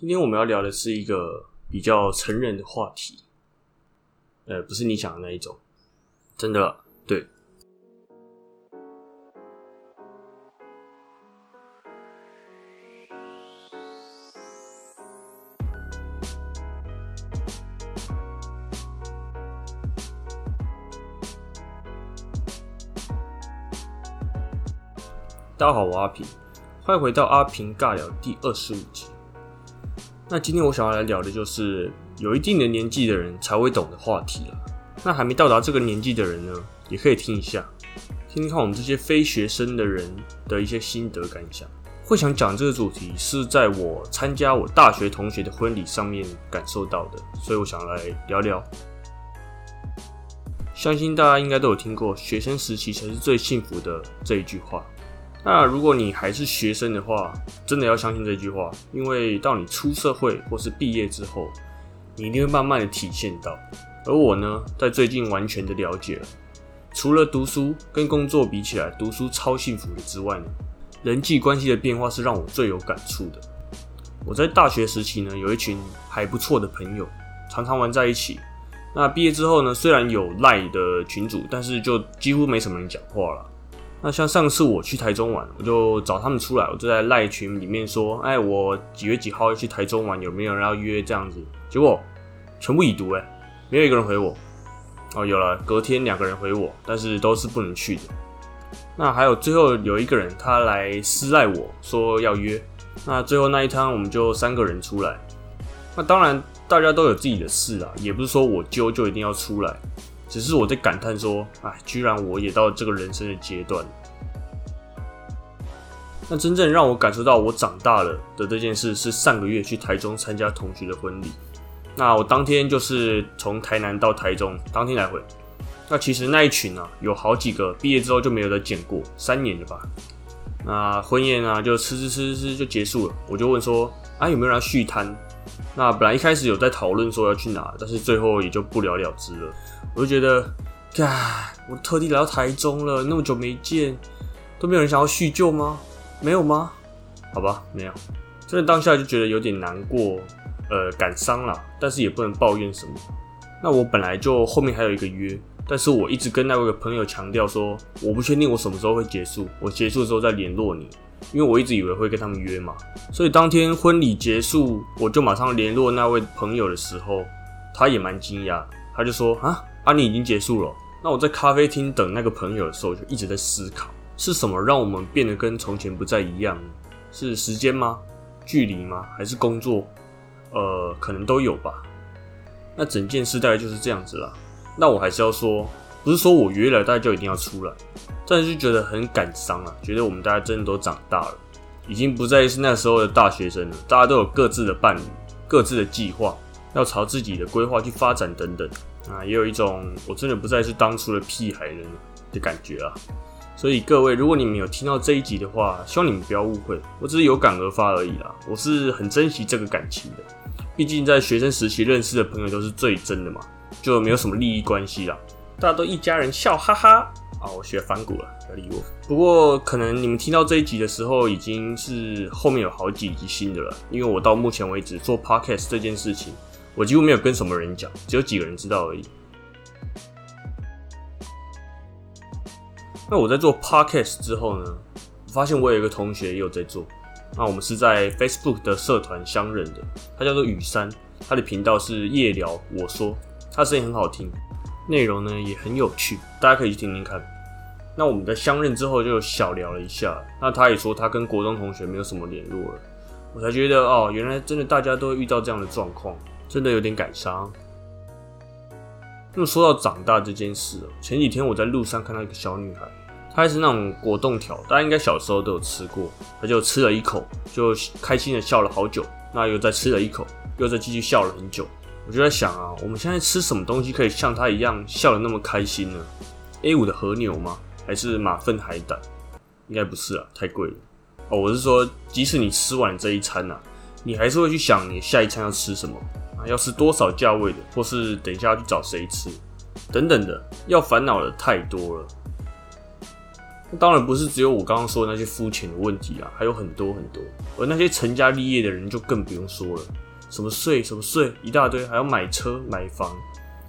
今天我们要聊的是一个比较成人的话题，呃，不是你想的那一种，真的，对。大家好，我阿平，欢迎回到阿平尬聊第二十五集。那今天我想要来聊的就是有一定的年纪的人才会懂的话题了。那还没到达这个年纪的人呢，也可以听一下，听听看我们这些非学生的人的一些心得感想。会想讲这个主题，是在我参加我大学同学的婚礼上面感受到的，所以我想来聊聊。相信大家应该都有听过“学生时期才是最幸福的”这一句话。那如果你还是学生的话，真的要相信这句话，因为到你出社会或是毕业之后，你一定会慢慢的体现到。而我呢，在最近完全的了解了，除了读书跟工作比起来，读书超幸福的之外呢，人际关系的变化是让我最有感触的。我在大学时期呢，有一群还不错的朋友，常常玩在一起。那毕业之后呢，虽然有赖的群主，但是就几乎没什么人讲话了。那像上次我去台中玩，我就找他们出来，我就在赖群里面说：“哎，我几月几号要去台中玩，有没有人要约？”这样子，结果全部已读，哎，没有一个人回我。哦，有了，隔天两个人回我，但是都是不能去的。那还有最后有一个人，他来私赖我说要约。那最后那一趟，我们就三个人出来。那当然，大家都有自己的事啊，也不是说我揪就一定要出来。只是我在感叹说，哎，居然我也到这个人生的阶段。那真正让我感受到我长大了的这件事，是上个月去台中参加同学的婚礼。那我当天就是从台南到台中，当天来回。那其实那一群啊，有好几个毕业之后就没有再见过，三年了吧。那婚宴啊，就吃吃吃吃就结束了。我就问说，啊，有没有人续摊？那本来一开始有在讨论说要去哪，但是最后也就不了了之了。我就觉得，嘎，我特地来到台中了，那么久没见，都没有人想要叙旧吗？没有吗？好吧，没有。真的当下就觉得有点难过，呃，感伤了，但是也不能抱怨什么。那我本来就后面还有一个约，但是我一直跟那位朋友强调说，我不确定我什么时候会结束，我结束之后再联络你，因为我一直以为会跟他们约嘛。所以当天婚礼结束，我就马上联络那位朋友的时候，他也蛮惊讶，他就说啊。啊，你已经结束了。那我在咖啡厅等那个朋友的时候，就一直在思考，是什么让我们变得跟从前不再一样？是时间吗？距离吗？还是工作？呃，可能都有吧。那整件事大概就是这样子啦。那我还是要说，不是说我约了大家就一定要出来，但是就觉得很感伤啊，觉得我们大家真的都长大了，已经不再是那时候的大学生了。大家都有各自的伴侣，各自的计划，要朝自己的规划去发展等等。啊，也有一种我真的不再是当初的屁孩人的感觉啊！所以各位，如果你们有听到这一集的话，希望你们不要误会，我只是有感而发而已啦。我是很珍惜这个感情的，毕竟在学生时期认识的朋友都是最真的嘛，就没有什么利益关系啦，大家都一家人，笑哈哈！啊，我学反骨了，不要理我。不过可能你们听到这一集的时候，已经是后面有好几集新的了，因为我到目前为止做 podcast 这件事情。我几乎没有跟什么人讲，只有几个人知道而已。那我在做 podcast 之后呢，我发现我有一个同学也有在做。那我们是在 Facebook 的社团相认的，他叫做雨山，他的频道是夜聊我说，他声音很好听，内容呢也很有趣，大家可以去听听看。那我们在相认之后就小聊了一下，那他也说他跟国中同学没有什么联络了，我才觉得哦，原来真的大家都会遇到这样的状况。真的有点感伤。那么说到长大这件事，前几天我在路上看到一个小女孩，她还是那种果冻条，大家应该小时候都有吃过。她就吃了一口，就开心的笑了好久。那又再吃了一口，又再继续笑了很久。我就在想啊，我们现在吃什么东西可以像他一样笑得那么开心呢？A 五的和牛吗？还是马粪海胆？应该不是啊，太贵了。哦，我是说，即使你吃完这一餐呐，你还是会去想你下一餐要吃什么啊。要吃多少价位的，或是等一下要去找谁吃，等等的，要烦恼的太多了。当然不是只有我刚刚说的那些肤浅的问题啊，还有很多很多。而那些成家立业的人就更不用说了，什么税什么税一大堆，还要买车买房，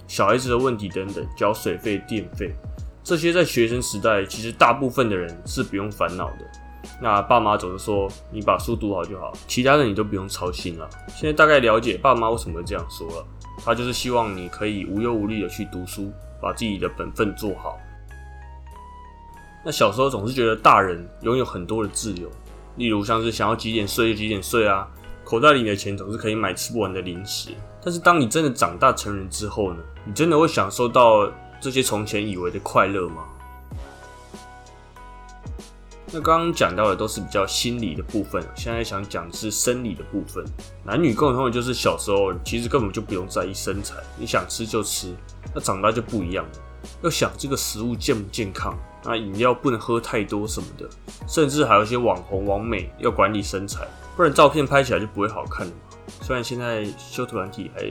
小孩子的问题等等，交水费电费，这些在学生时代其实大部分的人是不用烦恼的。那爸妈总是说你把书读好就好，其他的你都不用操心了。现在大概了解爸妈为什么会这样说了，他就是希望你可以无忧无虑的去读书，把自己的本分做好。那小时候总是觉得大人拥有很多的自由，例如像是想要几点睡就几点睡啊，口袋里的钱总是可以买吃不完的零食。但是当你真的长大成人之后呢，你真的会享受到这些从前以为的快乐吗？那刚刚讲到的都是比较心理的部分，现在想讲的是生理的部分。男女共同的就是小时候其实根本就不用在意身材，你想吃就吃。那长大就不一样了，要想这个食物健不健康。那饮料不能喝太多什么的，甚至还有一些网红网美要管理身材，不然照片拍起来就不会好看了嘛。虽然现在修图软体还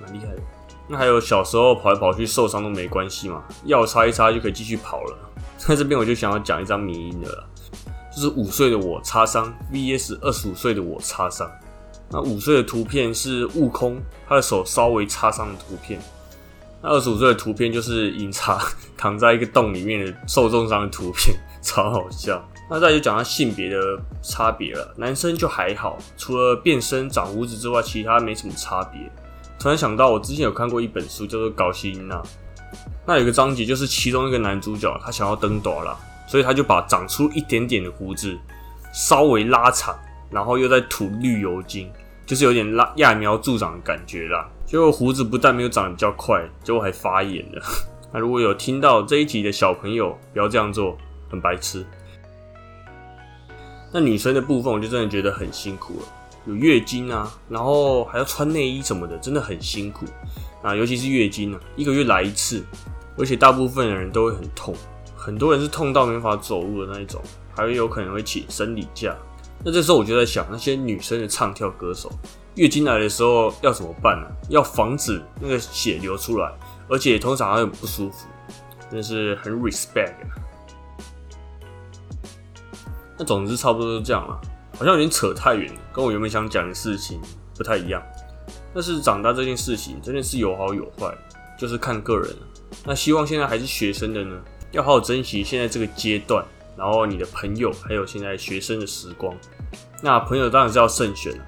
蛮厉害的。那还有小时候跑来跑去受伤都没关系嘛，药擦一擦就可以继续跑了。在 这边我就想要讲一张迷因的了，就是五岁的我擦伤 VS 二十五岁的我擦伤。那五岁的图片是悟空他的手稍微擦伤的图片。那二十五岁的图片就是饮茶 躺在一个洞里面的受重伤的图片，超好笑。那再就讲到性别的差别了，男生就还好，除了变身长胡子之外，其他没什么差别。突然想到，我之前有看过一本书，叫做《搞基因》呐。那有个章节就是其中一个男主角他想要登短了，所以他就把长出一点点的胡子稍微拉长，然后又在涂绿油精，就是有点拉揠苗助长的感觉啦。结果胡子不但没有长得比较快，结果还发炎了。那如果有听到这一集的小朋友，不要这样做，很白痴。那女生的部分，我就真的觉得很辛苦了，有月经啊，然后还要穿内衣什么的，真的很辛苦啊。尤其是月经啊，一个月来一次，而且大部分的人都会很痛，很多人是痛到没法走路的那一种，还会有可能会请生理假。那这时候我就在想，那些女生的唱跳歌手。月经来的时候要怎么办呢？要防止那个血流出来，而且通常还很不舒服，真是很 respect。那总之差不多就这样了，好像有点扯太远，跟我原本想讲的事情不太一样。但是长大这件事情真的是有好有坏，就是看个人。那希望现在还是学生的呢，要好好珍惜现在这个阶段，然后你的朋友还有现在学生的时光。那朋友当然是要慎选了。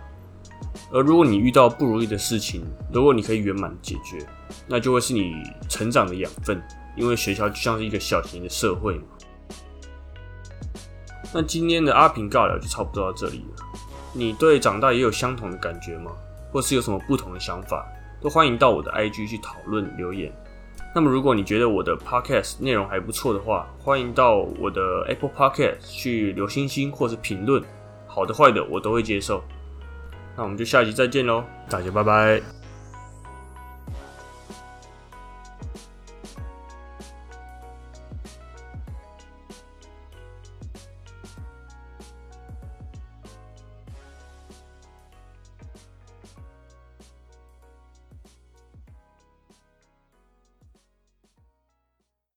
而如果你遇到不如意的事情，如果你可以圆满解决，那就会是你成长的养分。因为学校就像是一个小型的社会嘛。那今天的阿平尬聊就差不多到这里了。你对长大也有相同的感觉吗？或是有什么不同的想法，都欢迎到我的 IG 去讨论留言。那么如果你觉得我的 Podcast 内容还不错的话，欢迎到我的 Apple Podcast 去留星星或是评论，好的坏的我都会接受。那我们就下集再见喽，大家拜拜。